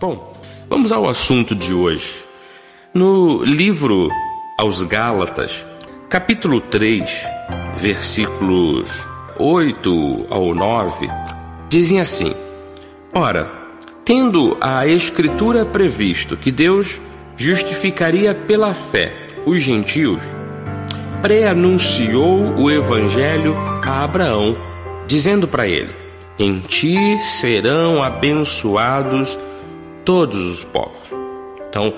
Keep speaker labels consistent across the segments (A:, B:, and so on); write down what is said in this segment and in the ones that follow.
A: Bom, vamos ao assunto de hoje. No livro aos Gálatas, capítulo 3, versículos 8 ao 9, dizem assim: Ora, tendo a Escritura previsto que Deus justificaria pela fé os gentios, pré-anunciou o Evangelho a Abraão, dizendo para ele: Em ti serão abençoados todos os povos. Então,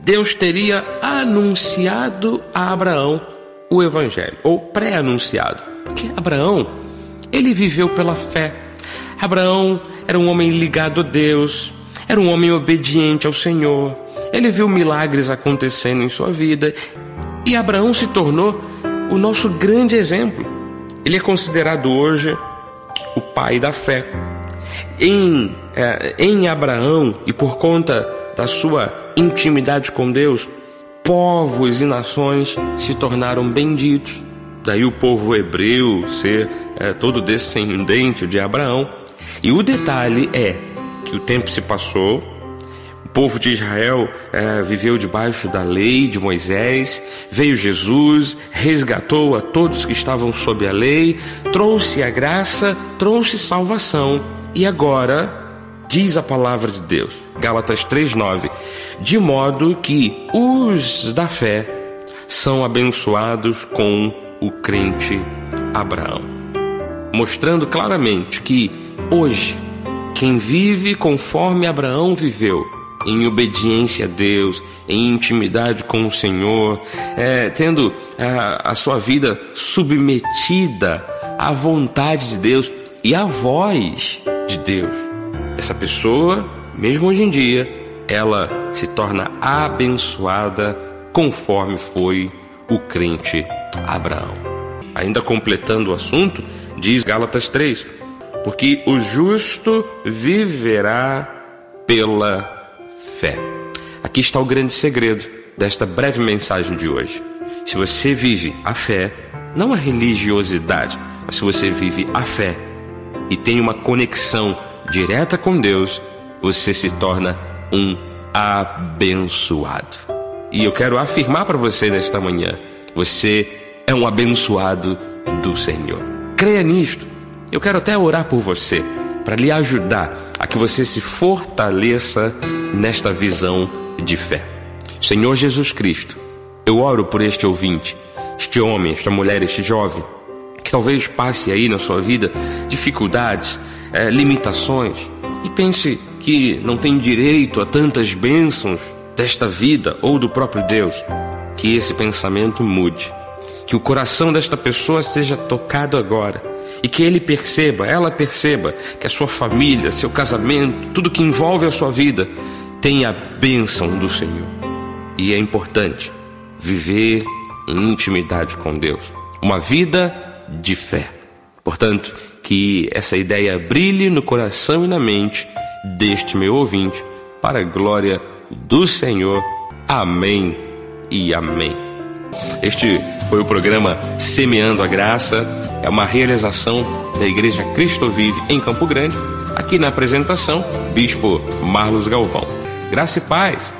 A: Deus teria anunciado a Abraão o Evangelho, ou pré-anunciado, porque Abraão, ele viveu pela fé. Abraão era um homem ligado a Deus, era um homem obediente ao Senhor, ele viu milagres acontecendo em sua vida e Abraão se tornou o nosso grande exemplo. Ele é considerado hoje o pai da fé. Em, é, em Abraão e por conta da sua intimidade com Deus, povos e nações se tornaram benditos. Daí o povo hebreu ser é, todo descendente de Abraão. E o detalhe é que o tempo se passou, o povo de Israel é, viveu debaixo da lei de Moisés, veio Jesus, resgatou a todos que estavam sob a lei, trouxe a graça, trouxe salvação. E agora, diz a palavra de Deus, Gálatas 3,9, de modo que os da fé são abençoados com o crente Abraão, mostrando claramente que hoje, quem vive conforme Abraão viveu, em obediência a Deus, em intimidade com o Senhor, é, tendo a, a sua vida submetida à vontade de Deus e à voz de Deus. Essa pessoa, mesmo hoje em dia, ela se torna abençoada conforme foi o crente Abraão. Ainda completando o assunto, diz Gálatas 3: Porque o justo viverá pela fé. Aqui está o grande segredo desta breve mensagem de hoje. Se você vive a fé, não a religiosidade, mas se você vive a fé e tem uma conexão direta com Deus, você se torna um abençoado. E eu quero afirmar para você nesta manhã: você é um abençoado do Senhor. Creia nisto. Eu quero até orar por você para lhe ajudar a que você se fortaleça nesta visão de fé. Senhor Jesus Cristo, eu oro por este ouvinte, este homem, esta mulher, este jovem, que talvez passe aí na sua vida dificuldades, é, limitações e pense que não tem direito a tantas bênçãos desta vida ou do próprio Deus. Que esse pensamento mude, que o coração desta pessoa seja tocado agora e que ele perceba, ela perceba que a sua família, seu casamento, tudo que envolve a sua vida tem a bênção do Senhor. E é importante viver em intimidade com Deus, uma vida de fé. Portanto, que essa ideia brilhe no coração e na mente deste meu ouvinte, para a glória do Senhor. Amém e amém. Este foi o programa Semeando a Graça, é uma realização da Igreja Cristo Vive em Campo Grande, aqui na apresentação, Bispo Marlos Galvão. Graça e paz.